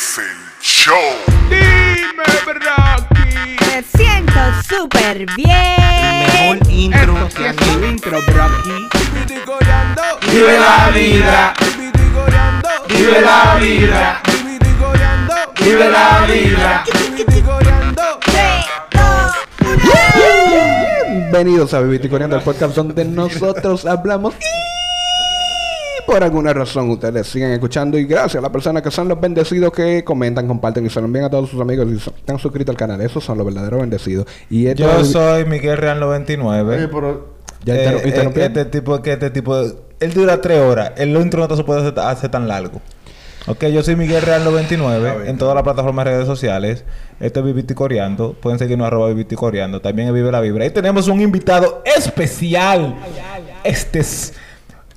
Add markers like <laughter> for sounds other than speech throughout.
Es el show. Dime, Rocky. Me siento súper bien. Mejor intro Esto sí que es un intro, Rocky. Vive la vida. Vive la vida. Vive la vida. Bienvenidos a Vivir y Coreando, el podcast donde nosotros hablamos y por alguna razón ustedes siguen escuchando y gracias a las personas que son los bendecidos que comentan, comparten y se lo envían a todos sus amigos y son- están suscritos al canal. Esos son los verdaderos bendecidos. Y esto Yo es- soy Miguel Real 99. Ya Eh, eh, este tipo, que este tipo, él dura tres horas. El intro no se puede hacer, hacer tan largo. Ok, yo soy Miguel Real 99 en todas las plataformas de redes sociales. Esto es Viviti Coreando. Pueden seguirnos arroba Viviti Coreando. También es Vive la Vibra. Y tenemos un invitado especial. Este es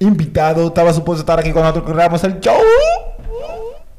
invitado estaba supuesto estar aquí con nosotros grabamos el show.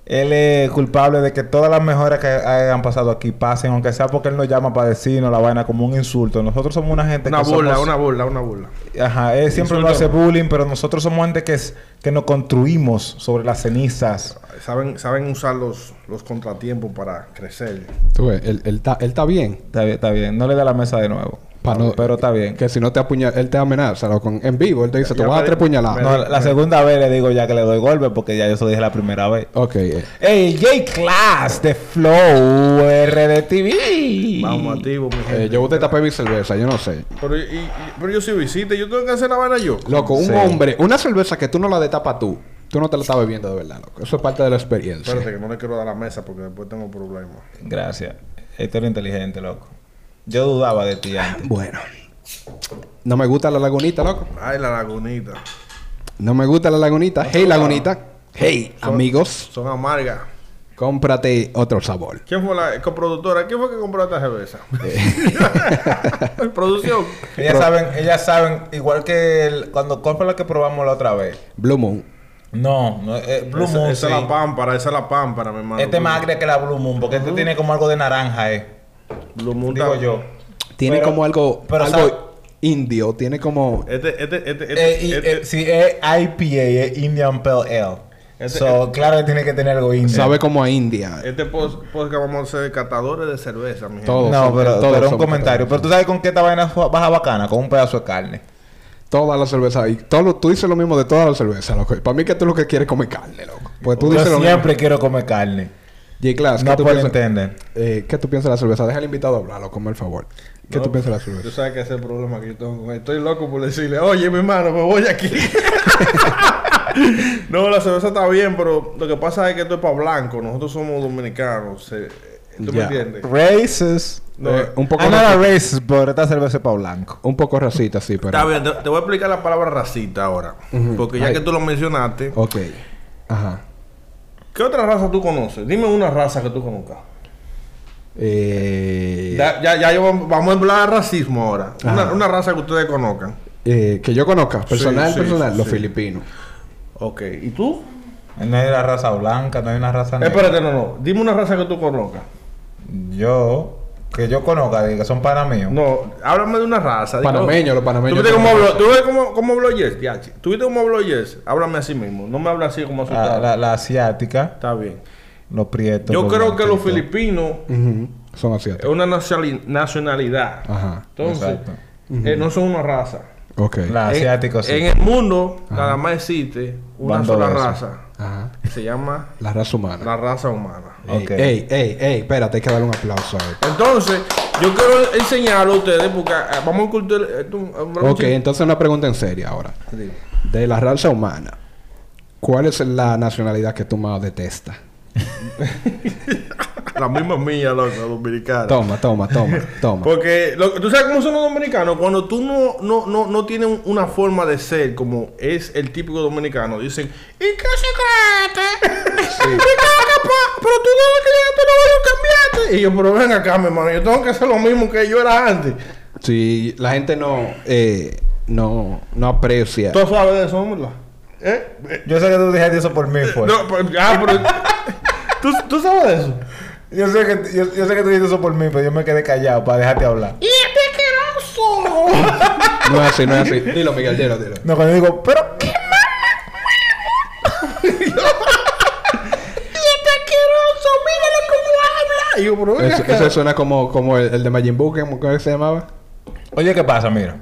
Él es culpable de que todas las mejoras que hayan pasado aquí pasen, aunque sea porque él nos llama para decirnos la vaina como un insulto. Nosotros somos una gente Una que burla, somos- una burla, una burla. Ajá, él siempre Insulto. nos hace bullying, pero nosotros somos gente que, es, que nos construimos sobre las cenizas. Saben, saben usar los, los contratiempos para crecer. Tú ves, él, él está, él está bien. Está bien, está bien. No le da la mesa de nuevo. No- pero está bien. Que si no te apuñala, él te amenaza loco, en vivo. Él te dice, te vas a tres puñaladas. No, la segunda vez le digo ya que le doy golpe porque ya yo se lo dije la primera vez. Ok. eh. Hey, J Class de Flow RDTV. Vamos activo, mi Eh, gente. yo te tapé mi cerveza, yo no sé. Pero, y- y- pero yo soy visita, yo tengo que hacer la vaina yo. Loco, un Sí. hombre, una cerveza que tú no la destapas tú, tú no te la estás bebiendo de verdad, loco. Eso es parte de la experiencia. Espérate que no le quiero dar la mesa porque después tengo problemas. Gracias. Este era inteligente, loco. Yo dudaba de ti antes. Bueno. No me gusta la lagunita, loco. Ay, la lagunita. No me gusta la lagunita. Hey, lagunita. Hey, amigos. Son amargas. Cómprate otro sabor. ¿Quién fue la coproductora? ¿Quién fue que compró esta cerveza? <laughs> Producción. Ellas saben, ellas saben, igual que el- cuando compra la que probamos la otra vez. Blue Moon. No, no eh, Blue esa, Moon. esa sí. es la pámpara, esa es la pámpara, mi hermano. Este es más agria que la Blue Moon, porque este tiene como algo de naranja, eh. Blue Moon Digo yo. Tiene Pero- como algo, pero algo indio. Tiene como... Este, este, este, este, Eh, este- eh, sí, es IPA, es Indian Pale Ale. Este- so, claro que tiene que tener algo indio. Sabe como a India. Este post, podcast vamos a ser catadores de cerveza, mi gente. No, son- pero, todos pero un comentario. Pero tú sabes con qué esta vaina fue- baja bacana, con un pedazo de carne. Todas las cervezas. Y todo lo- tú dices lo mismo de todas las cervezas, loco. Para mí que tú lo que quieres es comer carne, loco. Pues tú dices Yo lo siempre mismo. quiero comer carne. No ¿qué tú puedo piensas? entender. Eh, ¿Qué tú piensas de la cerveza? Deja al invitado hablarlo, como el favor. ¿Qué No, tú piensas de la Tú cerveza? sabes que ese es el problema que yo tengo con él. Estoy loco por decirle, oye, mi hermano, me voy aquí. <laughs> no, la cerveza está bien, pero lo que pasa es que esto es para blanco. Nosotros somos dominicanos. eh, ¿Tú me entiendes? Races. No, Eh, un poco I'm not racist, pero esta cerveza es para blanco. Un poco racista, sí, pero... Está bien, te, te voy a explicar la palabra racista ahora. Porque ya Ay. que tú lo mencionaste, Ok. Ajá. ¿qué otra raza tú conoces? Dime una raza que tú conozcas. Eh, Ya, ya, ya yo vamos a hablar de racismo ahora. Una, raza que ustedes conozcan. eh, que yo conozca, personal, sí, personal, sí, los sí. filipinos. Ok, ¿y tú? No hay una raza blanca, no hay una raza negra. Espérate, no, no. Dime una raza que tú conozcas. Yo, que yo conozca, diga, que son para míos. No, háblame de una raza. Panameños, los panameños ¿Tú viste cómo habló, ¿tú ves cómo, cómo habló? Diachi? ¿Tú viste cómo habló Yes? Háblame así mismo. No me habla así como La, asustado. la, la asiática, Está bien. los prietos. Yo los creo que los filipinos Son es asiáticos. una nacionali- nacionalidad. Ajá. Entonces, eh, no son una raza. Ok. La En- asiática sí. En el mundo, nada más existe una sola raza. Ajá. Se llama La raza humana. la raza humana. Ey, ey, ey, ey, espérate, hay que darle un aplauso a él. Entonces, yo quiero enseñarlo a ustedes porque eh, vamos a culturar. eh, Ok, entonces una pregunta en serio ahora. Sí. De la raza humana, ¿cuál es la nacionalidad que tú más detestas? <laughs> La misma mía, loco, dominicana. Toma, toma, toma, <laughs> toma. Porque lo- tú sabes cómo son los dominicanos. Cuando tú no, no, no, no tienes un- una forma de ser como es el típico dominicano, dicen, ¿y qué se cree? <laughs> ¿Y qué pa- Pero tú no tú no vas a cambiarte. Y yo, pero ven acá, mi hermano, yo tengo que hacer lo mismo que yo era antes. Si la gente no, eh, no, no aprecia. ¿Tú sabes de eso. ¿Eh? Eh, Yo sé que tú dijiste eso por mí, pues. No, pero, ah, pero ¿tú, ¿Tú sabes eso? Yo sé que yo, yo sé que tú dijiste eso por mí, pero yo me quedé callado para dejarte hablar. ¡Y este asqueroso! <laughs> No es así, no es así. Dilo, Miguel, dilo, dilo. No, cuando digo, pero ¿qué <laughs> ¡Y este asqueroso, Y yo, pero Eso, suena como, como el, el de Majin Buu, ¿cómo que se llamaba? Oye, ¿qué pasa? Mira.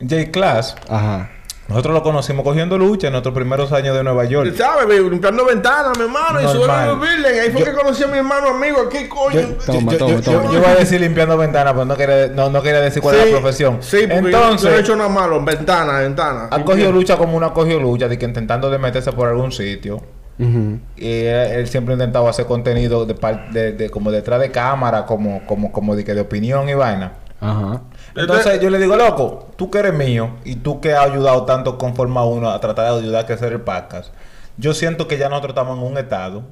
J-Class, Ajá. Nosotros lo conocimos cogiendo lucha en nuestros primeros años de Nueva York. ¿Sabes? Limpiando ventanas, mi hermano. Y subiendo Normal. los building. Ahí fue Yo- que conocí a mi hermano amigo. Aquí, coño. Yo, Toma, yo- toma, yo- toma. yo- yo iba a decir limpiando ventanas, pero no quería, no, no quería decir cuál es la profesión. Sí, porque Entonces, yo, no he hecho nada malo. Ventana, ventana. ha cogido lucha como una cogió lucha, de que intentando de meterse por algún sitio. Y él, él siempre intentaba hacer contenido de, par- de, de- como detrás de cámara, como, como, como de, que de opinión y vaina. Ajá. Entonces yo le digo, loco, tú que eres mío y tú que has ayudado tanto con Forma 1 a tratar de ayudar a crecer el podcast, yo siento que ya nosotros estamos en un estado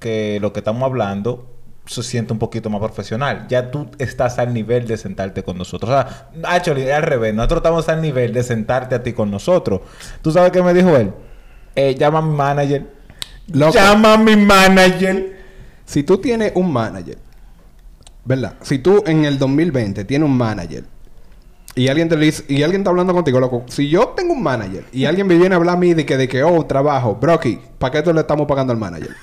que lo que estamos hablando se siente un poquito más profesional. Ya tú estás al nivel de sentarte con nosotros. O sea, actually, al revés. Nosotros estamos al nivel de sentarte a ti con nosotros. ¿Tú sabes qué me dijo él? Eh, llama a mi manager. Loco. Llama a mi manager. Si tú tienes un manager, ¿verdad? Si tú en el 2020 tienes un manager y alguien te dice, y alguien está hablando contigo, loco, si yo tengo un manager y alguien me viene a hablar a mí de que, de que oh, trabajo, Brocky, ¿para qué tú le estamos pagando al manager? <laughs>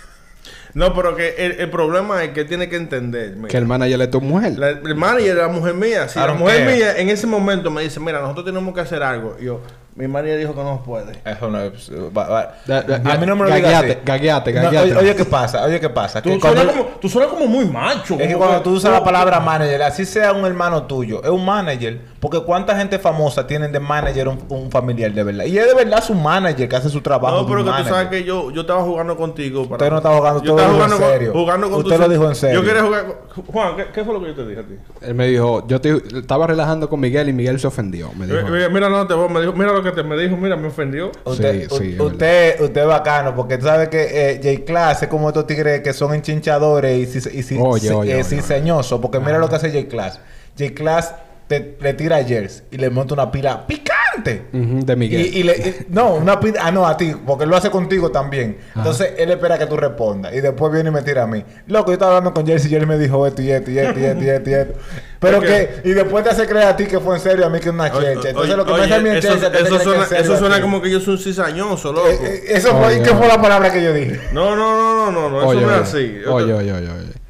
No, pero que el, el problema es que tiene que entender. mira. Que el manager es tu mujer. La- el manager es la mujer mía. Si la mujer care. mía en ese momento me dice, mira, nosotros tenemos que hacer algo. Y yo, mi manager dijo que no puede. Eso no es... va- va- Da- da- a mí no me lo digas gagueate, así. gagueate, No, gagueate. oye, oye, ¿qué pasa? Oye, ¿qué pasa? Tú Que suenas, cuando- como, tú suenas como muy macho. Es que cuando tú usas la palabra manager, así sea un hermano tuyo, es un manager, porque cuánta gente famosa tienen de manager un, un familiar de verdad. Y es de verdad su manager que hace su trabajo. No, pero que tú sabes que yo, yo estaba jugando contigo. Para... Usted no estaba jugando, yo usted estaba lo dijo jugando en con- serio. jugando con Usted tu- lo dijo en serio. Yo quería jugar con... Juan, ¿qué, qué fue lo que yo te dije a ti? Él me dijo, yo te, estaba relajando con Miguel y Miguel se ofendió. Me dijo. Eh, Mira, mira, no te voy, me dijo, mira lo que te me dijo, mira, me ofendió. Usted, Sí, sí, u- es usted, usted bacano, porque tú sabes que eh, J-Class es como estos tigres que son enchinchadores y, si, y si- Oye, si- oye, eh, oye, ciseñosos, porque mira lo que hace J-Class. J-Class te, le tira a Jers y le monta una pila picante. De Miguel. Y, y le, y- no, una pila, ah, no, a ti, porque él lo hace contigo también. Entonces él espera que tú respondas y después viene y me tira a mí. Loco, yo estaba hablando con Jersey y él me dijo esto y esto y esto y esto y esto y esto. Pero que, y después te hace creer a ti que fue en serio, a mí que es una checha. Entonces oye, lo que me oye, hace a mí en eso, checha, eso suena, es serio eso suena como que yo soy un cizañoso, loco. Eh, eh, eso fue, ¿qué fue la palabra que yo dije? No, no, no, no, no, no, eso no es así. Yo Oye, oye, oye, oye.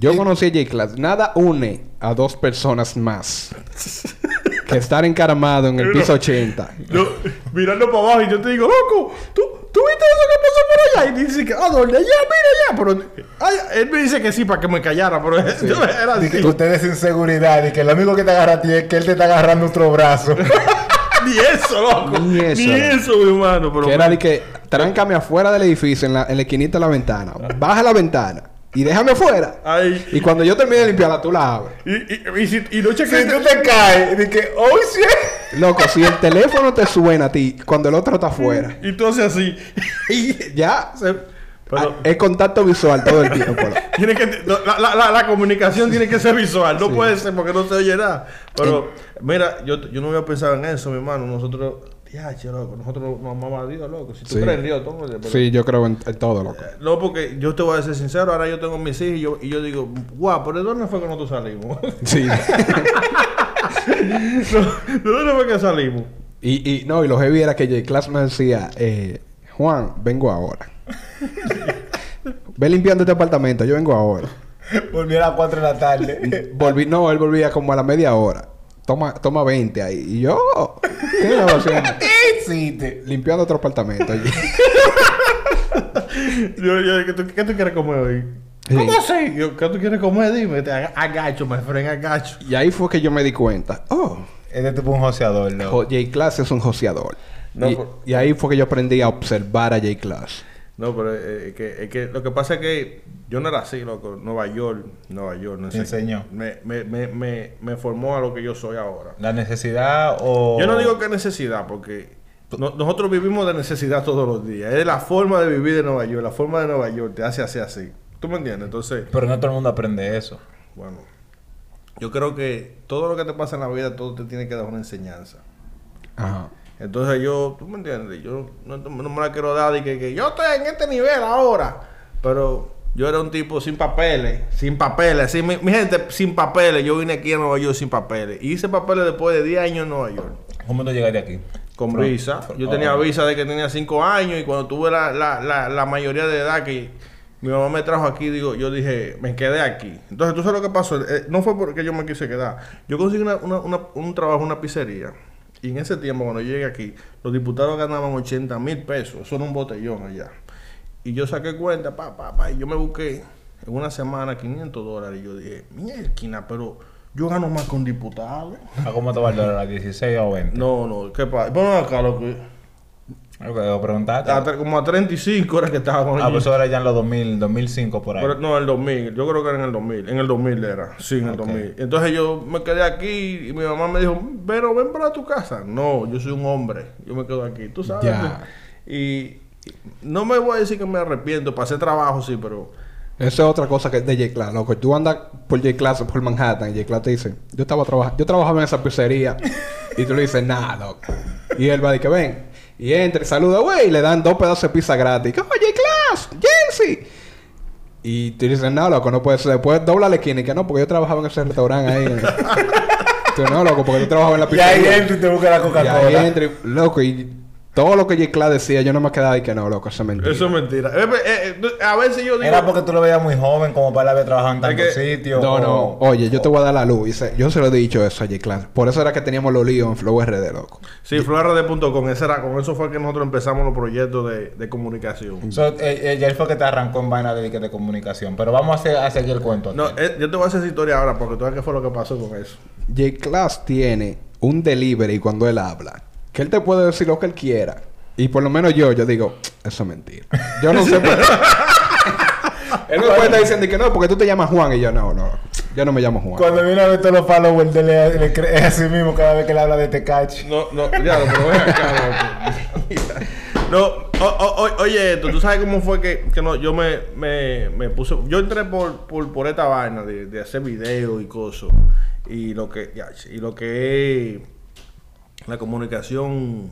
Yo conocí a J-Class. Nada une a dos personas más que estar encaramado en el piso 80. Yo mirando para abajo y yo te digo, loco, ¿tú, ¿tú viste eso que pasó por allá? Y dice que, ah, ¿dónde? Allá, mira allá. Pero ay, él me dice que sí para que me callara, pero <laughs> yo era así. que usted es inseguridad y que lo único que te agarra a ti es que él te está agarrando otro brazo. <laughs> Ni eso, loco. Ni eso, Ni eso, mi hermano. Pero Que era de que tráncame afuera del edificio, en la, en la esquinita de la ventana. Baja la ventana y déjame afuera. Ay, Y cuando yo termine de limpiarla, tú la abres. y, y, y, si, y no si chequeaste- tú te caes, di que, oh shit. Loco, si el teléfono te suena a ti cuando el otro está afuera, Y tú haces así. <laughs> y ya se- pero, ah, es contacto visual todo el tiempo. loco. <laughs> tiene que, la, la, la, la comunicación tiene que ser visual. No puede ser porque no se oye nada. Pero, mira, yo, yo no había pensado en eso, mi hermano. Nosotros, ya, che, loco. Nosotros nos amamos a Dios, loco. Si tú Sí. crees en Dios, pero- Sí, yo creo en, en todo, loco. No, porque yo te voy a ser sincero. Ahora yo tengo mis hijos y yo, y yo digo, guau, ¿pero de dónde fue que nosotros salimos? <laughs> Sí. <laughs> ¿De dónde fue que salimos? y, y no, y lo heavy era que J-Class me decía, eh, Juan, vengo ahora. <laughs> Ve limpiando este apartamento, yo vengo ahora. Volví a las 4 de la tarde. Volví, no, él volvía como a la media hora. Toma, toma 20 ahí. Y yo, ¿qué estaba haciendo? <laughs> ¿Qué hiciste? Limpiando otro apartamento. allí. <laughs> Yo, yo, ¿qué, tú, qué tú quieres comer hoy? Sí. ¿Cómo así? Yo, ¿Qué tú quieres comer? Dime. Te agacho, me friend, agacho. y ahí fue que yo me di cuenta. Oh, Este tipo es un joseador, loco. Jo- J-Class es un joseador. No, y, por- y ahí fue que yo aprendí a observar a J-Class. No, pero eh, que lo que pasa es que yo no era así, loco. Nueva York, Nueva York, no Te enseñó. Me, me, me, me, me formó a lo que yo soy ahora. La necesidad o... Yo no digo que necesidad, porque no- nosotros vivimos de necesidad todos los días. Es la forma de vivir de Nueva York. La forma de Nueva York te hace así, así. ¿Tú me entiendes? Entonces, Pero no todo el mundo aprende eso. bueno, yo creo que todo lo que te pasa en la vida, todo te tiene que dar una enseñanza. Ajá. Entonces yo, tú me entiendes, yo no, no me la quiero dar y que, que yo estoy en este nivel ahora. Pero yo era un tipo sin papeles, sin papeles, así, mi, mi gente sin papeles. Yo vine aquí a Nueva York sin papeles. Y hice papeles después de 10 años en Nueva York. ¿Cómo tú llegaste aquí? Con visa. Yo tenía oh. visa de que tenía 5 años y cuando tuve la, la, la, la mayoría de edad que Mi mamá me trajo aquí, digo, yo dije, me quedé aquí. Entonces, ¿tú sabes lo que pasó? Eh, no fue porque yo me quise quedar. Yo conseguí una- una- una- un trabajo en una pizzería. Y en ese tiempo, cuando yo llegué aquí, los diputados ganaban 80 mil pesos. Eso era un botellón allá. Y yo saqué cuenta, pa, pa, pa, y yo me busqué en una semana 500 dólares. Y yo dije, mierda, pero yo gano más con diputados. ¿A cómo te va el dólar? ¿A 16 o 20? No, no, ¿qué pasa? Bueno, acá lo que... Ok, o preguntaste. a tre- como a 35 era que estaba con Ah, pues eso era ya en los 2000, 2005 por ahí. Pero, no, en el 2000. Yo creo que era en el 2000. En el 2000 era. Sí, en el Ok. 2000. Entonces yo me quedé aquí y mi mamá me dijo, pero ven para tu casa. No, yo soy un hombre. Yo me quedo aquí. Tú sabes. Ya. Y no me voy a decir que me arrepiento. Pasé trabajo, sí, pero... Eso es otra cosa que es de J-Class, loco. Tú andas por J-Class, por Manhattan, y J-Class te dice, yo estaba trabajando, yo trabajaba en esa pizzería. y tú le dices, nah, loco. Y él va a decir que ven. Y entra y saluda, güey, y le dan dos pedazos de pizza gratis. ¡Oh, J-Class! ¡Jensi! Y tú dices, no, loco, no puede ser. Después dobla la esquina y que no, porque yo trabajaba en ese restaurante ahí. <laughs> tú no, loco, porque tú trabajabas en la Y ahí pizzería. entra y te busca la Y ahí Coca-Cola. entra y- loco, y todo lo que J-Class decía, yo no me quedaba y que no, loco, eso es mentira. Eso es mentira. Eh, eh, eh, a veces yo digo... Era porque tú lo veías muy joven, como para él haber trabajado en tantos que- sitios. No, no. Oye, yo te voy a dar la luz. Y se- yo se lo he dicho eso a J-Class. Por eso era que teníamos los líos en Flow RD, loco. Sí, florrd.com. Ese era, con eso fue que nosotros empezamos los proyectos de, de comunicación. So, eh, eh, ya él fue que te arrancó en vaina de, de comunicación. Pero vamos a, hacer, a seguir el cuento. No, aquí. eh, yo te voy a hacer esa historia ahora porque tú sabes qué fue lo que pasó con eso. J-Class tiene un delivery cuando él habla. Que él te puede decir lo que él quiera. Y por lo menos yo, yo digo, eso es mentira. Yo no sé por qué. <laughs> él me puede estar diciendo que no, porque tú te llamas Juan. Y yo, no, no. Yo no me llamo Juan. Cuando viene a ver todos los followers le, le cree- es así mismo cada vez que él habla de Tecachi. No, no, ya, pero ven acá. <laughs> No, o- o- o- oye esto, tú sabes cómo fue que, que no, yo me, me, me puse, yo entré por, por, por esta vaina de, de hacer videos y cosas, y lo que, y lo que la comunicación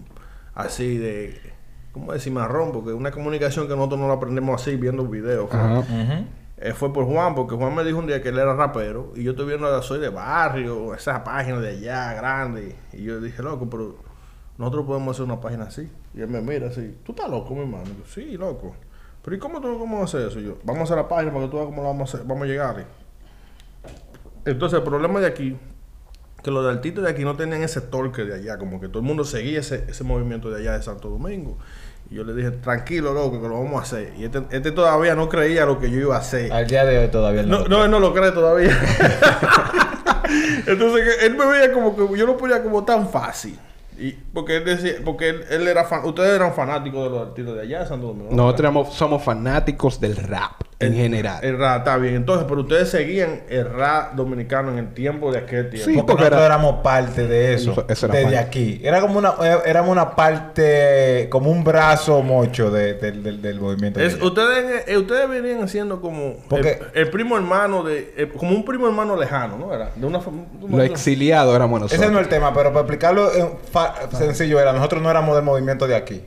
así de, ¿cómo decir marrón? Porque una comunicación que nosotros no la aprendemos así viendo videos. fue. Ajá. Eh, fue por Juan, porque Juan me dijo un día que él era rapero y yo estoy viendo la Soy de Barrio, esa página de allá grande. Y yo dije, loco, pero nosotros podemos hacer una página así. Y él me mira así, ¿tú estás loco, mi hermano? Y yo, sí, loco. Pero ¿y cómo tú cómo vamos a hacer eso? Y yo, vamos a hacer la página para que tú veas cómo la vamos a hacer, vamos a llegar. Entonces, el problema de aquí, que los artistas de aquí no tenían ese torque de allá, como que todo el mundo seguía ese, ese movimiento de allá de Santo Domingo. Y yo le dije, tranquilo, loco, que lo vamos a hacer. Y este, este todavía no creía lo que yo iba a hacer. Al día de hoy todavía él No, lo no, él no lo cree todavía. <laughs> Entonces él me veía como que yo lo ponía como tan fácil. Y porque él decía, porque él, él era fan, ustedes eran fanáticos de los artistas de allá de Santo Domingo. ¿no? Nosotros éramos- somos fanáticos del rap en general. El está bien. Entonces, pero ustedes seguían el rap dominicano en el tiempo de aquel tiempo. Sí, Porque porque nosotros era- éramos parte de eso. Eso- eso era desde parte. aquí. Era como una, eh, éramos una parte, como un brazo mocho de- del- del- del movimiento. de Es- ustedes, eh, ustedes venían siendo como Porque- el, el primo hermano de, eh, como un primo hermano lejano, ¿no? Era de una fam- Los exiliados éramos nosotros. Ese no es el tema, pero para explicarlo en fa- sencillo era, nosotros no éramos del movimiento de aquí,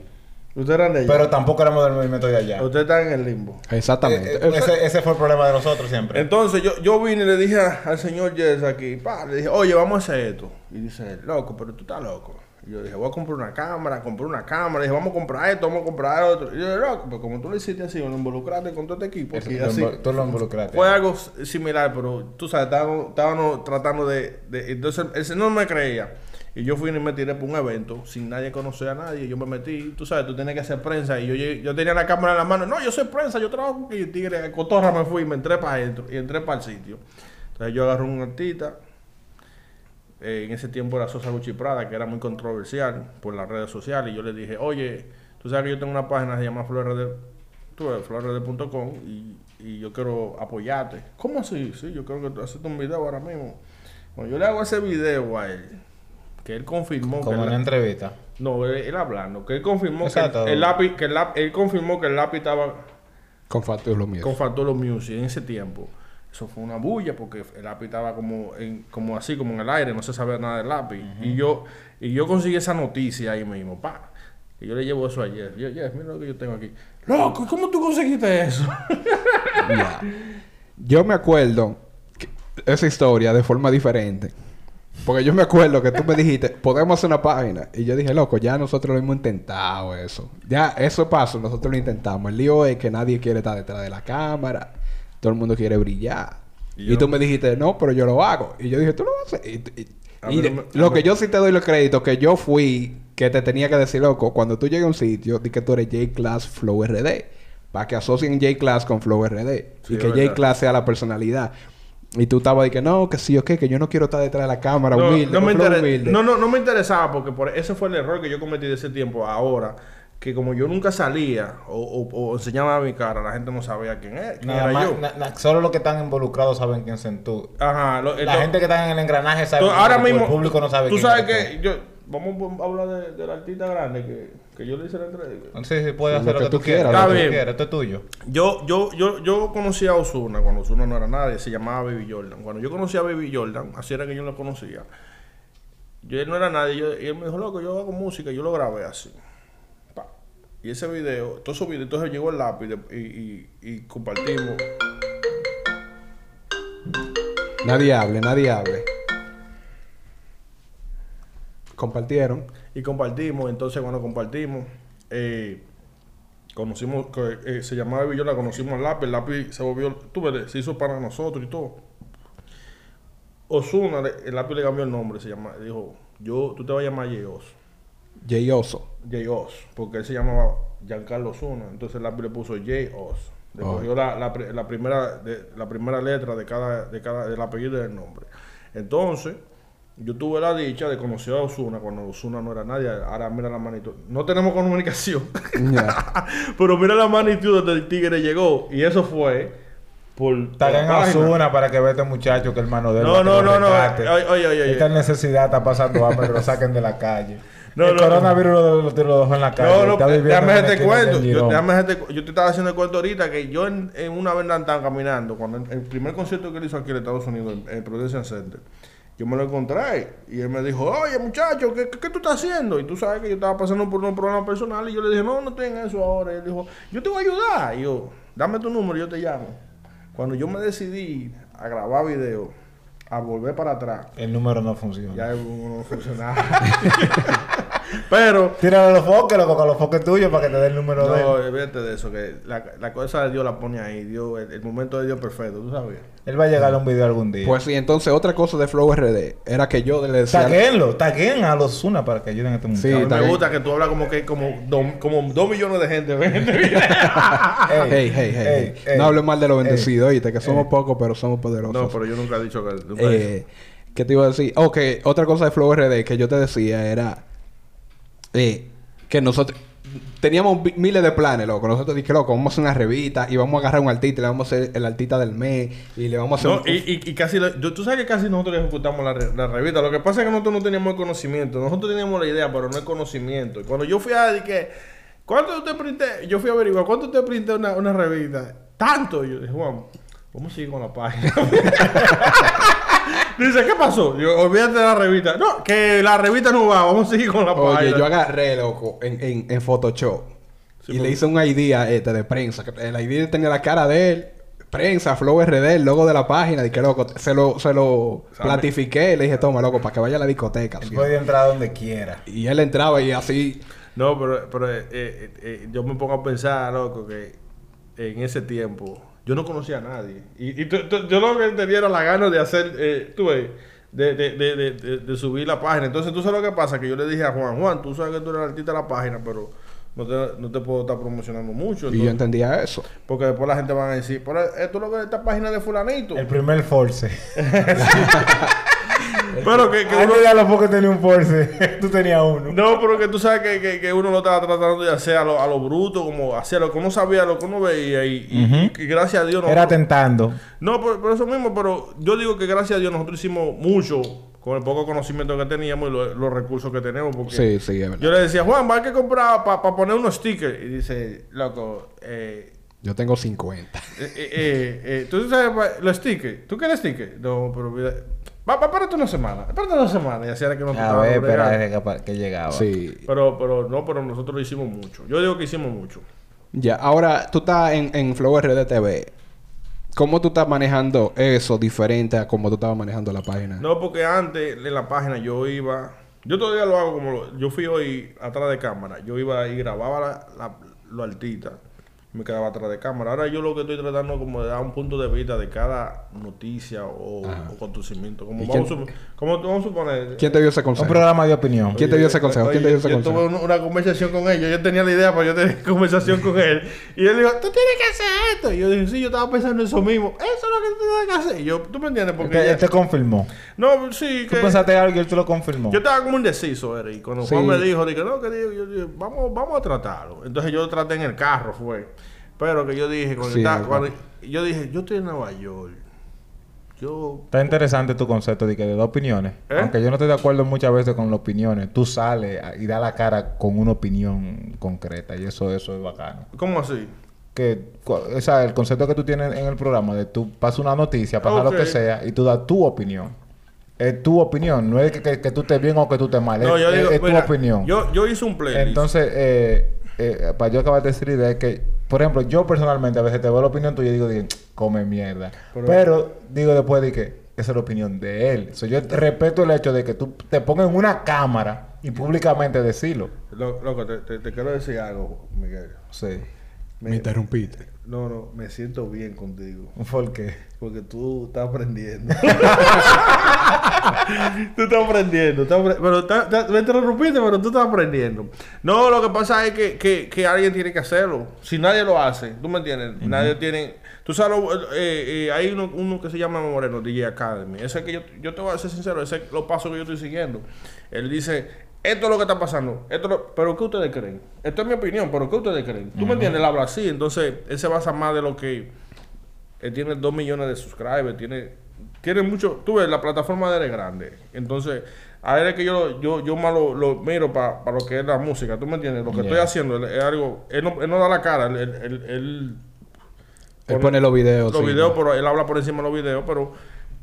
Ustedes eran de allá. pero tampoco éramos del movimiento de allá. ustedes están en el limbo. Exactamente. Eh, eh, ese, ese fue el problema de nosotros siempre. Entonces yo, yo vine y le dije a- al señor Jess aquí, pa, le dije, oye, vamos a hacer esto. Y dice, él, loco, pero tú estás loco. Y yo dije, voy a comprar una cámara, compré una cámara. Y dije, vamos a comprar esto, vamos a comprar otro. Y yo dije, loco, pero como tú lo hiciste así, lo involucraste con todo este equipo. Eso, lo así. tú lo involucraste. Fue algo similar, pero tú sabes, estábamos, estábamos tratando de, de- Entonces el señor me creía. Y yo fui y me tiré por un evento sin nadie conocer a nadie. Yo me metí, tú sabes, tú tienes que hacer prensa. Y yo, yo tenía la cámara en la mano. No, yo soy prensa, yo trabajo el tigre. Cotorra me fui y me entré para adentro. Y entré para el sitio. Entonces yo agarré un artista. eh, en ese tiempo era Sosa Gucci Prada, que era muy controversial por las redes sociales. Y yo le dije, oye, tú sabes que yo tengo una página que se llama ves, florred.com y, y yo quiero apoyarte. ¿Cómo así? Sí, yo creo que tú haces un video ahora mismo. Cuando yo le hago ese video a él, que él confirmó Como que en una la- entrevista. no, él, él hablando, que él confirmó Exacto. que el, el lápiz, que el lápiz, él confirmó que el lápiz estaba Con Factor lo mío. con Factor Music en ese tiempo. Eso fue una bulla porque el lápiz estaba como, en, como así, como en el aire, no se sabía nada del lápiz. Y yo y yo conseguí esa noticia ahí mismo, pa. Y yo le llevo eso ayer. Yo, Jeff, mira lo que yo tengo aquí. Loco, ¿cómo tú conseguiste eso? Ya. Yo me acuerdo que- esa historia de forma diferente. Porque yo me acuerdo que tú me dijiste, podemos hacer una página. Y yo dije, loco, ya nosotros lo hemos intentado eso. Ya, eso pasó, nosotros lo intentamos. El lío es que nadie quiere estar detrás de la cámara. Todo el mundo quiere brillar. Y tú me dijiste, no, pero yo lo hago. Y yo dije, tú lo vas a hacer. Y, y- lo que yo sí te doy los créditos, que yo fui, que te tenía que decir, loco, cuando tú llegues a un sitio, di que tú eres J-Class Flow RD. Para que asocien J-Class con Flow RD. Sí, y que. J-Class sea la personalidad. Y tú estabas de que no, que sí o qué, que yo no quiero estar detrás de la cámara, No, humilde, no, me humilde. no, no, no me interesaba porque por ese fue el error que yo cometí de ese tiempo ahora. Que como yo nunca salía o, o- o enseñaba mi cara, la gente no sabía quién, era, quién Nada era más, yo. na- na- solo los que están involucrados saben quién son tú. Ajá. lo- La gente que está en el engranaje sabe quién ahora tú, mismo, El público no sabe tú quién sabes que yo, vamos a hablar de, del artista grande que, que yo le hice la entrevista. Sí, sí, puedes Lo hacer lo que que, tú tú quieras. quieras, Lo lo que que- tú quieras. Esto es tuyo. Yo, yo, yo, yo conocí a Osuna cuando Osuna no era nadie, se llamaba Baby Jordan. Cuando yo conocí a Baby Jordan, así era que yo lo conocía. Yo él no era nadie, yo- y él me dijo, loco, yo hago música, y yo lo grabé así. Pa. Y ese video, todos esos videos, entonces llegó el lápiz y, y, y compartimos. Nadie hable, nadie hable. Compartieron. Y compartimos, entonces cuando compartimos, eh, conocimos, que, eh, se llamaba Baby Jordan, conocimos al lápiz, el lápiz se volvió, tú ves, se hizo para nosotros y todo. Osuna, el lápiz le cambió el nombre, se llama, dijo, yo, tú te vas a llamar Yeos. Jay Oso. J. Oz, porque él se llamaba Giancarlo Osuna, entonces el lápiz le puso J. Oz. Le Oh. cogió la, la, pri- la primera de, la primera letra de cada, de cada del apellido del nombre. Entonces, yo tuve la dicha de conocer a Osuna cuando Osuna no era nadie. Ahora mira la magnitud. No tenemos comunicación. <laughs> Pero mira la magnitud donde el tigre llegó. Y eso fue por. Taguen a. Osuna para que vea este muchacho que el hermano de él. No, no, no, no. Oye, oye, oye. Esta necesidad está pasando hambre que lo saquen de la calle. No, el no, coronavirus lo, lo, lo dejó en la calle. No, no, déjame en del cuento. Yo, déjame yo te estaba haciendo el cuento ahorita que yo en, en una vez estaba caminando, cuando el, el primer concierto que él hizo aquí en Estados Unidos, en el Prudential Center, yo me lo encontré y él me dijo, oye muchacho, ¿qué, qué, qué tú estás haciendo? Y tú sabes que yo estaba pasando por un problema personal y yo le dije, no, no tengas eso ahora. Y él dijo, yo te voy a ayudar. Y yo, dame tu número y yo te llamo. Cuando yo me decidí a grabar video, a volver para atrás, El número no funciona. ya no funcionaba. <laughs> Pero Tírale los foques, loco, con los foques tuyos para que te dé el número de No, él. eh, vete de eso, que la, la cosa de Dios la pone ahí. Dios, el, el momento de Dios perfecto, ¿tú sabías? Él va a llegar a un video algún día. Pues sí, entonces otra cosa de Flow RD era que yo le decía. Taguenlo, taguen a los Osuna para que ayuden a este muchacho. Sí, a me gusta que tú hablas como que como, do- como dos millones de gente. Hey, <laughs> hey, hey, hey. ey, No hables mal de los bendecidos, oíste, que somos pocos, pero somos poderosos. No, pero yo nunca he dicho que... nunca he dicho. Eh, ¿Qué te iba a decir? Ok, otra cosa de Flow RD que yo te decía era eh, que nosotros teníamos miles de planes, loco. Nosotros dije, loco, vamos a hacer una revista y vamos a agarrar un artista y le vamos a hacer el artista del mes y le vamos a hacer No, un- y, y, y casi, lo- yo- tú sabes que casi nosotros ejecutamos la, re- la revista. Lo que pasa es que nosotros no teníamos el conocimiento. Nosotros teníamos la idea, pero no el conocimiento. Y cuando yo fui a que, ¿cuánto usted printé? Yo fui a averiguar, ¿cuánto usted printé una, una revista? Tanto. Y yo dije, Juan, vamos a seguir con la página. <laughs> Dice, ¿qué pasó? Yo, olvídate de la revista. No, que la revista no va, vamos a seguir con la Oye, página. yo agarré, loco, en, en, en Photoshop. Sí, y porque- le hice un ID a este de prensa. que El ID tenía la cara de él. Prensa, Flow RD, el logo de la página. Dije, loco, se lo, se lo platifiqué. Le dije, toma, loco, para que vaya a la discoteca. Él ¿sí? puede entrar donde quiera. Y él entraba y así... No, pero, pero eh, eh, eh, yo me pongo a pensar, loco, que en ese tiempo yo no conocía a nadie. Y, y yo lo que tenía era la gana de hacer, eh, tú ves, de, de, de, de, de- de subir la página. Entonces, tú sabes lo que pasa, que yo le dije a Juan, Juan, tú sabes que tú eres el artista de la página, pero no te, no te puedo estar promocionando mucho. Y yo entendía eso. porque después la gente va a decir, pero esto es lo que esta página de fulanito. El primer force. <laughs> <laughs> Pero que, que uno... Ya los foques tenía un force. <laughs> Tú tenías uno. No, pero que tú sabes que, que, que uno lo estaba tratando de hacer a lo, a lo bruto, como hacer lo que uno sabía, lo que uno veía, y, y- Ujú. y gracias a Dios Era nosotros- tentando. No, por, por eso mismo, pero yo digo que gracias a Dios nosotros hicimos mucho con el poco conocimiento que teníamos y lo- los recursos que tenemos. Porque Sí, sí, es verdad. yo le decía, Juan, va a que comprar para poner unos stickers. Y dice, loco, eh, Yo tengo 50. eh, eh, eh, eh, ¿tú sabes los stickers? ¿Tú quieres stickers? No, pero va, va, espérate una semana, espérate una semana. Y así era que nos A ver, espera, que, llegaba. Sí. Pero, pero no, pero nosotros lo hicimos mucho. Yo digo que hicimos mucho. Ya, ahora tú estás en, en Flow RD TV. ¿Cómo tú estás manejando eso diferente a cómo tú estabas manejando la página? No, porque antes en la página yo iba. Yo todavía lo hago como. lo- yo fui hoy atrás de cámara. Yo iba y grababa la, la- lo altita. Me quedaba atrás de cámara. Ahora yo lo que estoy tratando como de dar un punto de vista de cada noticia o, o acontecimiento. Como ¿Y vamos, quién- como vamos a suponer. ¿Quién te dio ese Un consejo? programa de opinión. ¿Quién te dio ese consejo? ¿Quién te dio ese yo consejo? tuve una, una conversación con ellos. Yo tenía la idea, pero yo tenía <laughs> conversación con él. Y él dijo, tú tienes que hacer esto. Y yo dije, sí, yo estaba pensando eso mismo. Eso es lo que tú tienes que hacer. Y yo, ¿tú me entiendes? Porque Él te, ya- él te confirmó. No, sí, Tú que... pensaste algo y él te lo confirmó. Yo estaba como indeciso, era, y cuando Sí. Juan me dijo, dije, no, que digo, yo dije, vamos, vamos a tratarlo. Entonces yo lo traté en el carro, fue. Pero que yo dije, cuando Sí, estaba- el cuando- yo dije, yo estoy en Nueva York. Yo... Está interesante tu concepto de que de dos opiniones. ¿Eh? Aunque yo no estoy de acuerdo muchas veces con las opiniones, tú sales y das la cara con una opinión concreta y eso, eso es bacano. ¿Cómo así? Que, o sea, el concepto que tú tienes en el programa de tú pasas una noticia, pasa lo que sea y tú das tu opinión. Es tu opinión, no es que, que- que tú estés bien o que tú estés mal, No, es, yo digo, es tu mira, opinión. Yo, yo hice un playlist. Entonces, eh, eh, para yo acabar de decir es que, por ejemplo, yo personalmente a veces te veo la opinión tuya y digo, digo, come mierda. Pero, digo después de que esa es la opinión de él. So, yo respeto el hecho de que tú te pongas en una cámara y públicamente decirlo. Lo- loco, te, te- te quiero decir algo, Miguel. Sí. Me interrumpiste. No, no, me siento bien contigo. <laughs> ¿Por qué? Porque tú estás aprendiendo. <laughs> tú estás aprendiendo. estás pero está- está- me interrumpiste, pero tú estás aprendiendo. No, lo que pasa es que, que, que alguien tiene que hacerlo. Si nadie lo hace, ¿tú me entiendes? Nadie tiene... Tú sabes, lo- eh, eh, hay uno, uno que se llama Moreno, DJ Academy. Ese que yo, yo te voy a ser sincero, ese es lo paso que yo estoy siguiendo. Él dice, esto es lo que está pasando. Esto es lo- pero ¿qué ustedes creen? Esto es mi opinión, pero ¿qué ustedes creen? ¿Tú me entiendes? Él habla así. Entonces, él se basa más de lo que... Él tiene 2 millones de subscribers, tiene, tiene mucho, tú ves, la plataforma de él es grande. Entonces, a él es que yo, yo, yo más lo, lo miro para lo que es la música, ¿tú me entiendes? Lo que estoy haciendo es algo, él no, él no da la cara, él, él, él- pone los videos. los sí. videos, pero él habla por encima de los videos, pero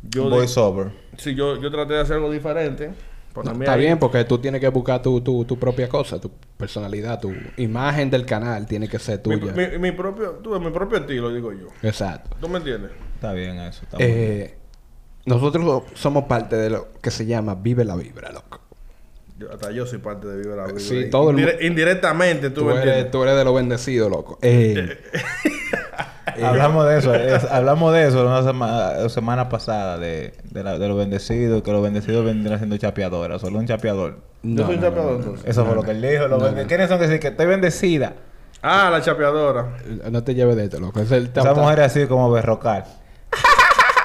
yo, de- Voice over. sí, yo, yo traté de hacer algo diferente. Pues No, está ahí- bien, porque tú tienes que buscar tu, tu, tu propia cosa, tu personalidad, tu imagen del canal tiene que ser mi, tuya. mi, mi propio, tú mi propio estilo, digo yo. Exacto. ¿Tú me entiendes? Está bien eso. Está muy bien. Eh, nosotros somos parte de lo que se llama Vive la Vibra, loco. Yo- hasta yo soy parte de Viva la Vida. Sí, todo el Indire- mu- indirectamente, tú, Tú me eres, entiendes. tú eres de los bendecidos, loco. Eh, <laughs> <laughs> hablamos de eso, es- hablamos de eso una sema- semana pasada, de, de, la- de los bendecidos, que los bendecidos vendrían siendo chapeadoras, solo un chapeador. no, yo soy un no, chapeador, no, no. entonces. Eso fue lo que él dijo. los bende- ¿Quiénes son que dicen que estoy bendecida? Ah, la chapeadora. No te lleves de esto, loco. Es el Esa mujer es así como berrocal.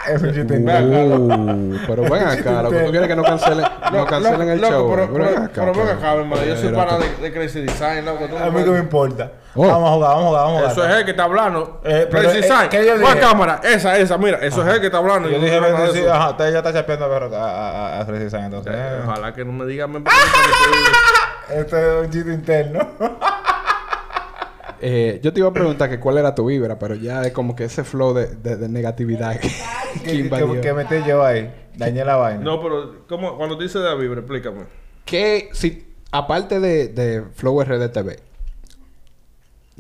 <laughs> es un chiste interno. Uh, pero ven <laughs> acá, loco. Tú quieres que no cancelen, no cancelen el loco, show. Pero, Ven acá, pero ven pero- acá, hermano. Yo soy pero- para de, de Crazy Design, loco. tú no A mí que me importa. Oh. Vamos a jugar, vamos a jugar, vamos a jugar. Eso es él que está hablando. Eh, pero, Crazy eh, Design. ¿qué yo ¿Cuál cámara? Esa, esa. Mira, eso es él que está hablando. Yo no dije bendecido. eso. Ajá, usted ya está chapeando a, a, a, a Freddy Sáenz, entonces. Eh, eh, Ojalá que no me digan. <laughs> que Esto es un chiste interno. Eh, yo te iba a preguntar que cuál era tu vibra, pero ya es como que ese flow de, de- de negatividad <laughs> invadió. que, que metí yo ahí. Dañé la vaina. No, pero ¿cómo? cuando dice vibra, explícame. Que si, aparte de, de Flow RDTV,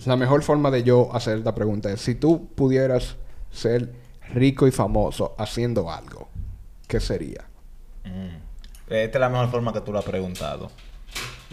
la mejor forma de yo hacer esta pregunta es: si tú pudieras ser rico y famoso haciendo algo, ¿qué sería? Esta es la mejor forma que tú lo has preguntado.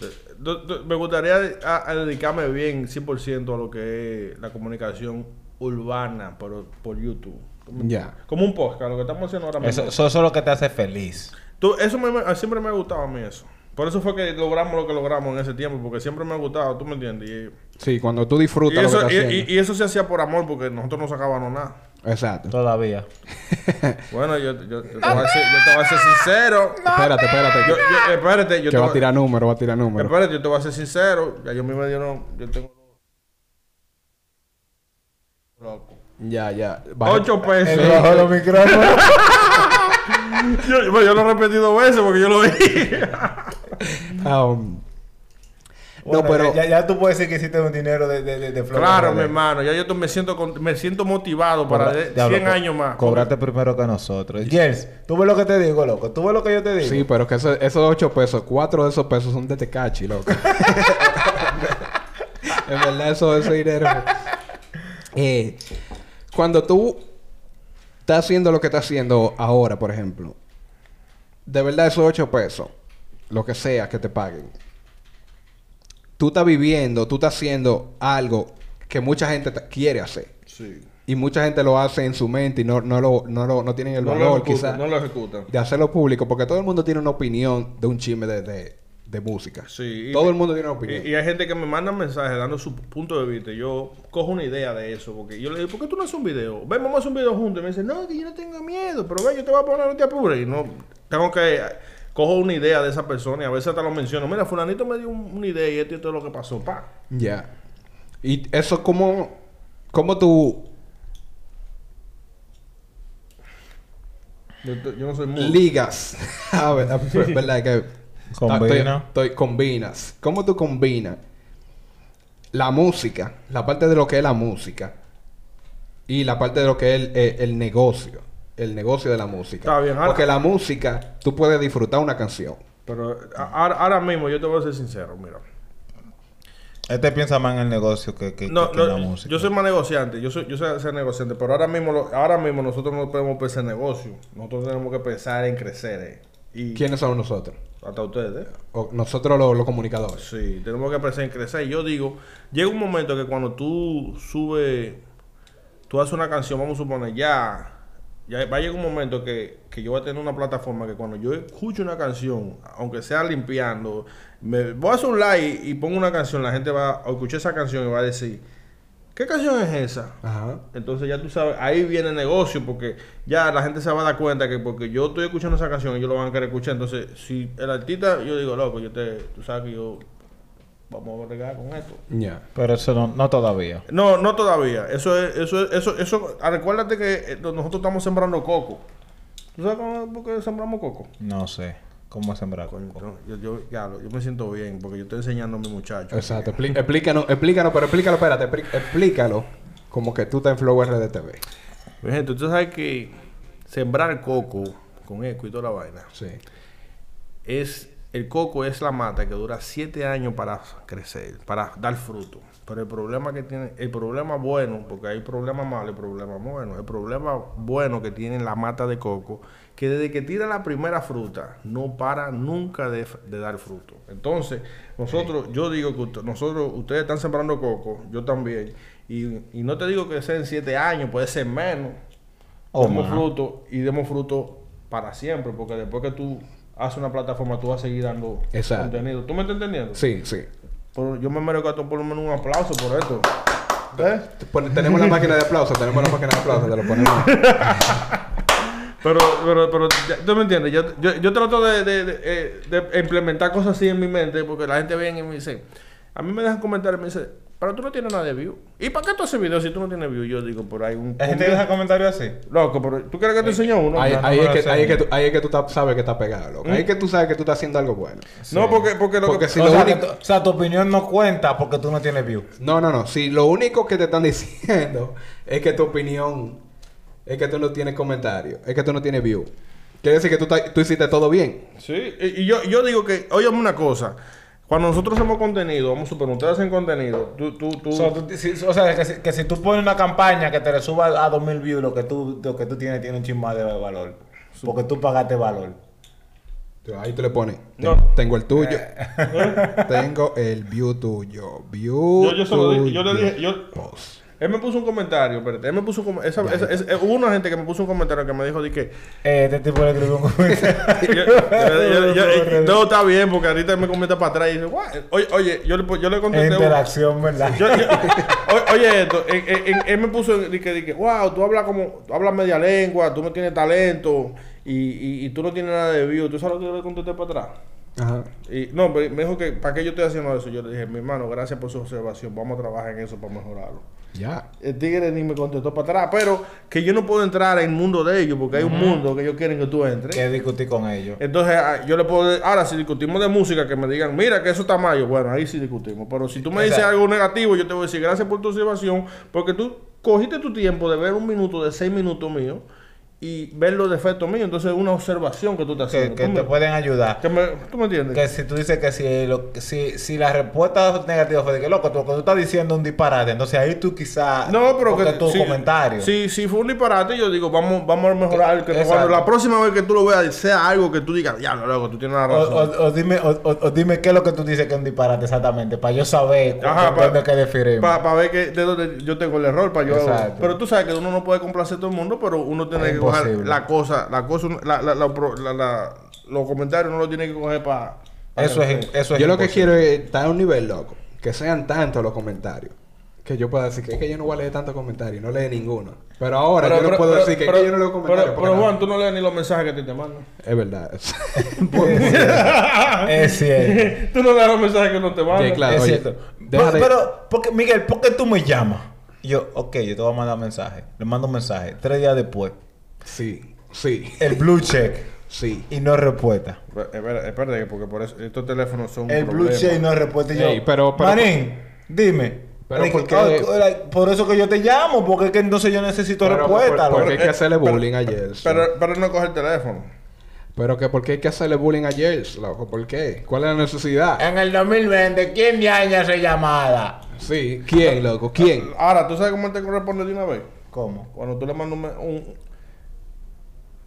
Eh, do- do- Me gustaría a, a dedicarme bien 100% a lo que es la comunicación urbana pero por YouTube. Como- Ya. Como un podcast, lo que estamos haciendo ahora mismo. Eso, eso, eso es lo que te hace feliz. Tú- eso me- me- siempre me ha gustado a mí eso. Por eso fue que logramos lo que logramos en ese tiempo, porque siempre me ha gustado, ¿tú me entiendes? Y, Sí, cuando tú y disfrutas eso, lo que y- y- y eso se hacía por amor, porque nosotros no sacábamos nada. Exacto. Todavía. <laughs> Bueno, yo, yo- yo te, voy a ser, yo te voy a ser sincero. Espérate, espérate. Yo, yo- espérate, yo que te va voy a tirar número, va a tirar número. Espérate, yo te voy a ser sincero. Ya yo mismo dieron, yo tengo... Loco. Ya, ya. Ocho pesos. Los <laughs> micrófonos. yo, yo- yo lo he repetido dos veces porque yo lo vi. Um, Bueno, no, pero... Ya, ya tú puedes decir que hiciste un dinero de, de, de, de Flow claro, mi hermano. Ya yo me siento con- me siento motivado para Cobra- de- Diablo, 100 co- años más. Cobrarte primero que nosotros. Jers, tú ves lo que te digo, loco. Tú ves lo que yo te digo. Sí, pero que eso- esos ocho pesos, cuatro de esos pesos son de Tecachi, loco. <laughs> en verdad, eso ese dinero. <laughs> Eh, cuando tú está haciendo lo que está haciendo ahora, por ejemplo, de verdad esos 8 pesos, lo que sea que te paguen, tú estás viviendo, tú estás haciendo algo que mucha gente te- quiere hacer. Sí. Y mucha gente lo hace en su mente y no, no, lo, no, lo- no tienen el No valor quizás no lo ejecutan. de hacerlo público. Porque todo el mundo tiene una opinión de un chisme de, de, de música. Sí. y- todo el mundo tiene una opinión. Y, y hay gente que me manda mensajes dando su punto de vista. Yo cojo una idea de eso. Porque yo le digo, ¿por qué tú no haces un video? Ven, vamos a hacer un video juntos. Y me dice, no, que yo no tengo miedo. Pero ven, yo te voy a poner, no te apures. Y no, tengo que... Cojo una idea de esa persona y a veces hasta lo menciono. Mira, fulanito me dio un- una idea y esto y todo lo que pasó. Pa. Ya. Y eso, ¿cómo, cómo tú Yo, yo no soy muy... ligas? <laughs> a ver, a ver, <laughs> ¿verdad? Que Combina. Estoy, estoy- combinas. ¿Cómo tú combinas la música, la parte de lo que es la música y la parte de lo que es el, eh, el negocio? El negocio de la música. Está bien, ahora- Porque la música, tú puedes disfrutar una canción. Pero a- ahora, ahora mismo yo te voy a ser sincero. Mira. Este piensa más en el negocio que, que, No, que no, en la música. yo soy más negociante, yo soy, yo soy ser negociante, pero ahora mismo, lo- ahora mismo nosotros no podemos pensar en negocio, nosotros tenemos que pensar en crecer, eh. y ¿Quiénes somos nosotros? Hasta ustedes, O nosotros los, los comunicadores. sí, tenemos que pensar en crecer. Y yo digo, llega un momento que cuando tú subes, tú haces una canción, vamos a suponer, ya, ya va a llegar un momento que, que yo voy a tener una plataforma que cuando yo escucho una canción, aunque sea limpiando, me voy a hacer un like y pongo una canción, la gente va a escuchar esa canción y va a decir, ¿qué canción es esa? Ajá. Entonces ya tú sabes, ahí viene el negocio porque ya la gente se va a dar cuenta que porque yo estoy escuchando esa canción ellos lo van a querer escuchar. Entonces, si el artista, yo digo, loco, yo te, tú sabes que yo vamos a bregar con esto. Ya. Pero eso no, no todavía. No, no todavía. Eso es, eso es, eso, eso, recuérdate que eh, nosotros estamos sembrando coco. ¿Tú sabes cómo por qué sembramos coco? No sé. ¿Cómo sembrar Coño, coco? yo, yo, ya, yo me siento bien porque yo estoy enseñando a mi muchacho. Exacto. Expli- explícanos, explícanos, pero explícalo, espérate, explícalo como que tú estás en Flow RDTV. Mi gente, tú sabes que sembrar coco con eco y toda la vaina. Sí. es el coco es la mata que dura siete años para crecer, para dar fruto. Pero el problema que tiene, el problema bueno, porque hay problemas malos y problemas buenos. El problema bueno que tiene la mata de coco, que desde que tira la primera fruta, no para nunca de, de dar fruto. Entonces, nosotros, yo digo que usted- nosotros, ustedes están sembrando coco, yo también. Y, y no te digo que sea en siete años, puede ser menos. O demos fruto y demos fruto para siempre, porque después que tú haces una plataforma, tú vas a seguir dando Exacto. contenido. ¿Tú me estás entendiendo? Sí, sí. Pero yo me merezco por lo menos un aplauso por esto. Tenemos la <laughs> máquina de aplausos, tenemos la máquina de aplausos, te lo ponemos. <laughs> Pero, pero, pero, ya- tú me entiendes. Yo, yo, yo trato de, de, de, eh, de implementar cosas así en mi mente, porque la gente viene y me dice, a mí me dejan comentarios y me dice, pero tú no tienes nada de view. ¿Y para qué tú haces videos si tú no tienes view? Yo digo, por ahí un... ¿La gente deja comentarios así? Loco, pero ¿tú quieres que te enseñe uno? Ahí, ahí no es que, ahí, es que tú, ahí es que tú sabes que está pegado, loco. Ahí es que tú sabes que tú estás haciendo algo bueno. No, porque, porque lo Porque que... si o, lo sea, único- o sea, tu opinión no cuenta porque tú no tienes view. No, no, no. Si lo único que te están <laughs> diciendo es que tu opinión es que tú no tienes comentario, es que tú no tienes view. Quiere decir que tú, hiciste todo bien. Sí, y y yo, yo digo que, óyeme una cosa, cuando nosotros hacemos contenido, vamos a suponer, ustedes hacen contenido, tú, tú, tú, O sea, tú- si, o sea, que, si, que si tú pones una campaña que te le suba a 2000 views, lo que tú, lo que tú tienes tiene un chin más de valor. Porque tú pagaste valor. Ahí tú le pones. No. Tengo, tengo el tuyo. <laughs> tengo el view tuyo. View yo, yo se lo dije, yo le tuyo. dije, yo, Post. Él me puso un comentario, espérate, él me puso un esa, hubo una gente que me puso un comentario que me dijo de que, Eh, este tipo le escribió un comentario. <laughs> yo- yo- yo- yo- <laughs> no, está bien, porque ahorita él me comenta para atrás y dice, "Guau". oye, oye, yo le, yo le contesté, un- Interacción, ¿verdad? Oye esto, en- en- en- él me puso de que, de que, wow, tú hablas como, tú hablas media lengua, tú no tienes talento y, y, y tú no tienes nada de view. ¿Tú sabes lo que yo le contesté para atrás? Ajá. Y, no, pero me dijo que, ¿para qué yo estoy haciendo eso? Yo le dije, mi hermano, gracias por su observación, vamos a trabajar en eso para mejorarlo. Ya. El tigre ni me contestó para atrás, pero que yo no puedo entrar en el mundo de ellos porque hay un mundo que ellos quieren que tú entres. que discutí con ellos. Entonces, ah, yo le puedo. Ahora, si discutimos de música, que me digan, mira, que eso está mal. Yo, bueno, ahí sí discutimos. Pero si tú me dices algo negativo, yo te voy a decir, gracias por tu observación, porque tú cogiste tu tiempo de ver un minuto de seis minutos mío y ver los defectos míos. Entonces, una observación que tú Que, haciendo. que ¿Tú, te me, pueden ayudar. que me- ¿Tú me entiendes? Que si tú dices que si, lo, si, si la respuesta negativa fue de que loco, tú, cuando tú estás diciendo un disparate, entonces ahí tú quizás. No, pero que tu si, comentario. Si, si fue un disparate, yo digo, vamos, vamos a mejorar. Que cuando la próxima vez que tú lo veas, sea algo que tú digas, ya, no, loco, tú tienes la O, razón. o- o dime, o, dime qué es lo que tú dices que es un disparate exactamente, para yo saber Ajá, de dónde que. Para ver que de dónde yo tengo el error para yo. Exacto. Pero tú sabes que uno no puede complacer a todo el mundo, pero uno tiene que coger la cosa, la cosa, la, la, la, pro- la- la- los comentarios uno lo tiene que coger para. eso es, eso es Yo lo que quiero es estar a un nivel loco. Que sean tantos los comentarios. Que yo pueda decir que es que yo no voy a leer tantos comentarios. No leí ninguno. Pero ahora yo no puedo decir que, es que yo no leo comentarios. Pero, pero, no- Juan, tú no lees ni los mensajes que te, te mandan. Es verdad. <laughs> <laughs> Es cierto. tú no lees los mensajes que no te mandan. Sí, claro. es oye, cierto. pero, pero, porque, Miguel, ¿por qué tú me llamas? Y yo, ok, yo te voy a mandar un mensaje. Le mando un mensaje. Tres días después, sí, sí, el blue check sí. y no respuesta. Espera, espérate, porque por eso estos teléfonos son. un El blue check y no respuesta. Y yo, Ey, pero- pero- Manín, dime. Pero Like, ¿por qué? oh, like, por eso que yo te llamo, porque es que entonces yo necesito Pero, respuesta. por- porque hay que hacerle pero- bullying a Yels. Pero, pero no coge el teléfono. Pero que por qué hay que hacerle bullying a Yels, loco. ¿Por qué? ¿Cuál es la necesidad? En el 2020, ¿quién ya esa llamada? Sí. ¿Quién, loco? ¿Quién? Ahora, ¿tú sabes cómo él te corresponde de una vez? ¿Cómo? Cuando tú le mandas un,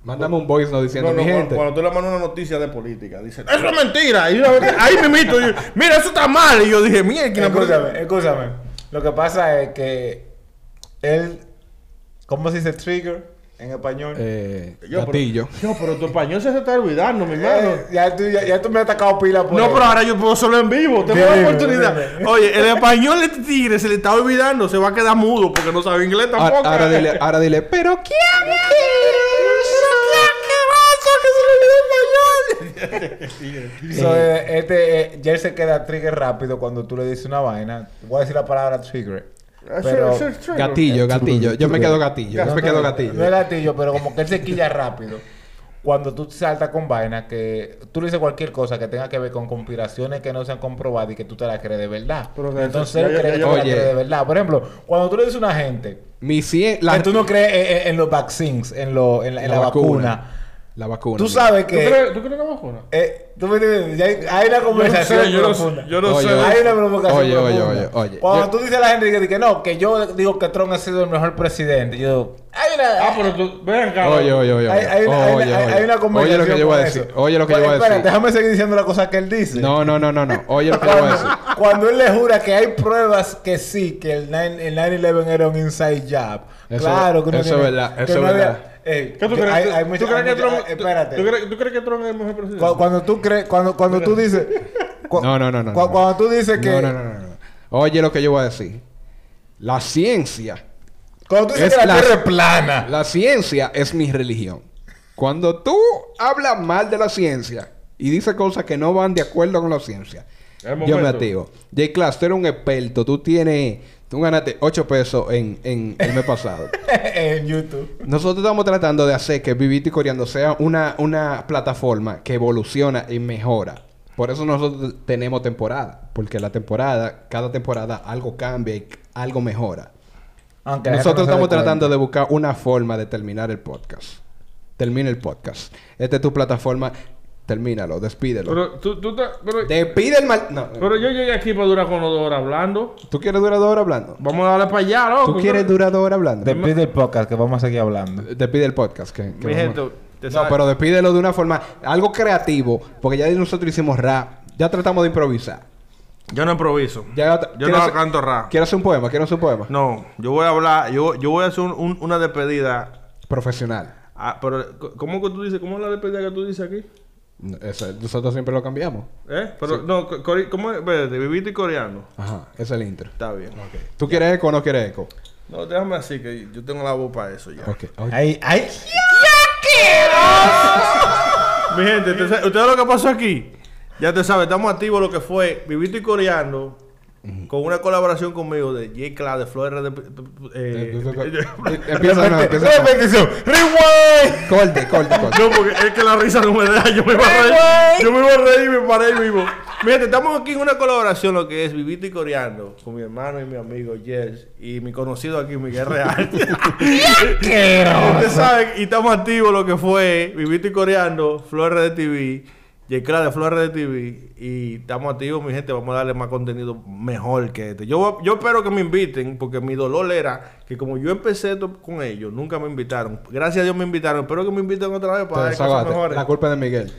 Mándame un voice no diciendo No, no, mi cuando, gente. cuando tú le mandas una noticia de política, dice, eso es mentira. Y vez- ahí me mito, mira, eso está mal. Y yo dije, mierda, Escúchame, escúchame. Lo que pasa es que él, ¿cómo se dice trigger en español? Eh, Yo, pero-. Yo, pero tu español se está olvidando, mi hermano. Eh, ya, tú, ya, ya tú me has atacado pila por No, ahí. pero ahora yo puedo solo en vivo. Tengo la oportunidad. dime. Oye, el español de este tigre se le está olvidando. Se va a quedar mudo porque no sabe inglés tampoco. ahora dile, ahora dile, pero ¿quién <laughs> So, eh, este, eh, ya él se queda trigger rápido cuando tú le dices una vaina. Voy a decir la palabra trigger. Pero... Ese- Gatillo, gatillo. Yo me quedo gatillo. Yo No, me quedo gatillo. No es gatillo, pero como que él se quilla rápido. Cuando tú saltas con vaina que tú le dices cualquier cosa que tenga que ver con conspiraciones que no se han comprobado y que tú te la crees de verdad. Entonces él cree que tú la Oye. crees de verdad. Por ejemplo, cuando tú le dices a una gente Mi cien... La, que tú no crees en, en- en los vaccines, en, lo, en, la, en la vacuna. La vacuna. Tú sabes ¿Tú que... crees, ¿Tú crees en la vacuna? eh, tú me entiendes, Ya hay, hay una Yo no conversación yo no sé. Yo no Oye, sé. Hay una provocación Oye, oye, profunda. oye, oye. Cuando Yo- tú dices a la gente que, que no, que yo digo que Trump ha sido el mejor presidente, yo... Hay una... Ah, pero tú, ven acá. Oye, oye, oye. Hay, hay, una- hay, oye, una- hay- oye. hay una conversación Oye lo que yo voy a decir. eso. Oye lo que Pues, yo voy a espera, decir. déjame seguir diciendo la cosa que él dice. No, no, no, no, no. Oye lo que yo voy a decir. Cuando, él le jura que hay pruebas que sí, que el 9 el 9-11 era un inside job. Eso- claro que no eso es verdad, que eso es verdad. Ey, ¿Qué tú crees? hay- ¿Tú- hay ¿Tú mucha- crees hay que mucha- Trump... eh, Espérate. ¿tú crees, ¿Tú crees que Trump es el mejor presidente? Cu- Cuando tú crees, cuando, cuando tú dices. cu- No, no, no, no. cu- no. Cuando tú dices que. No, no, no, no, no. Oye lo que yo voy a decir. La ciencia. Cuando tú dices Es que la, la- tierra es plana. La ciencia es mi religión. Cuando tú hablas mal de la ciencia y dices cosas que no van de acuerdo con la ciencia, yo me activo. J. Class, tú eres un experto. Tú tienes... Tú ganaste 8 pesos en, en el mes pasado. <laughs> en YouTube. Nosotros estamos tratando de hacer que Vivito y Coreando sea una, una plataforma que evoluciona y mejora. Por eso nosotros tenemos temporada. Porque la temporada, cada temporada algo cambia y algo mejora. Aunque Nosotros estamos tratando de buscar una forma de terminar el podcast. Termina el podcast. Esta es tu plataforma. Termínalo, despídelo. Pero tú, tú te- pero, Despide el mal. No. pero yo llegué aquí para durar con los dos horas hablando. ¿Tú quieres durar dos horas hablando? Vamos a darle para allá, loco. ¿Tú quieres durar dos horas hablando? Despide el podcast que vamos a seguir hablando. Despide el podcast. Que, que Mi vamos- gente, te No, pero despídelo de una forma, algo creativo, porque ya nosotros hicimos rap, ya tratamos de improvisar. Yo no improviso. Ya, yo ¿quieres no hacer- canto rap. ¿Quieres hacer un poema? ¿Quieres hacer un poema? No, yo voy a hablar, yo, yo voy a hacer un- un- una despedida. Profesional. Ah, pero, ¿cómo que tú dices? ¿Cómo es la despedida que tú dices aquí? Ese- nosotros siempre lo cambiamos. ¿Eh? Pero, no, co- core- ¿cómo es? Espérate, viviste y coreano. Ajá, ese es el intro. Está bien. ¿Tú quieres eco o no quieres eco? No, déjame así, que yo tengo la voz para eso ya. Ok. Ay, ay. Mi gente, ¿te sa- ¿ustedes lo que pasó aquí? Ya te sabes, estamos activos lo que fue Vivito y Coreando con una colaboración conmigo de J. Cla de Flores de... eh, Empieza, no, empieza. no. Repetición. Rewind. Corte, corte, corte. No, porque es que la risa no me deja. Yo me iba a reír. Yo me iba a reír y me paré vivo. Mira, estamos aquí en una colaboración, lo que es Vivito y Coreando, con mi hermano y mi amigo Jels y mi conocido aquí, Miguel Real. <laughs> Usted sabe, y estamos activos lo que fue Vivito y Coreando, Flores de TV, Yecla de Flores de TV y estamos activos, mi gente. Vamos a darle más contenido mejor que este. Yo, yo espero que me inviten porque mi dolor era que como yo empecé con ellos, nunca me invitaron. Gracias a Dios me invitaron. Espero que me inviten otra vez para Entonces, ver cosas mejores. La culpa de Miguel.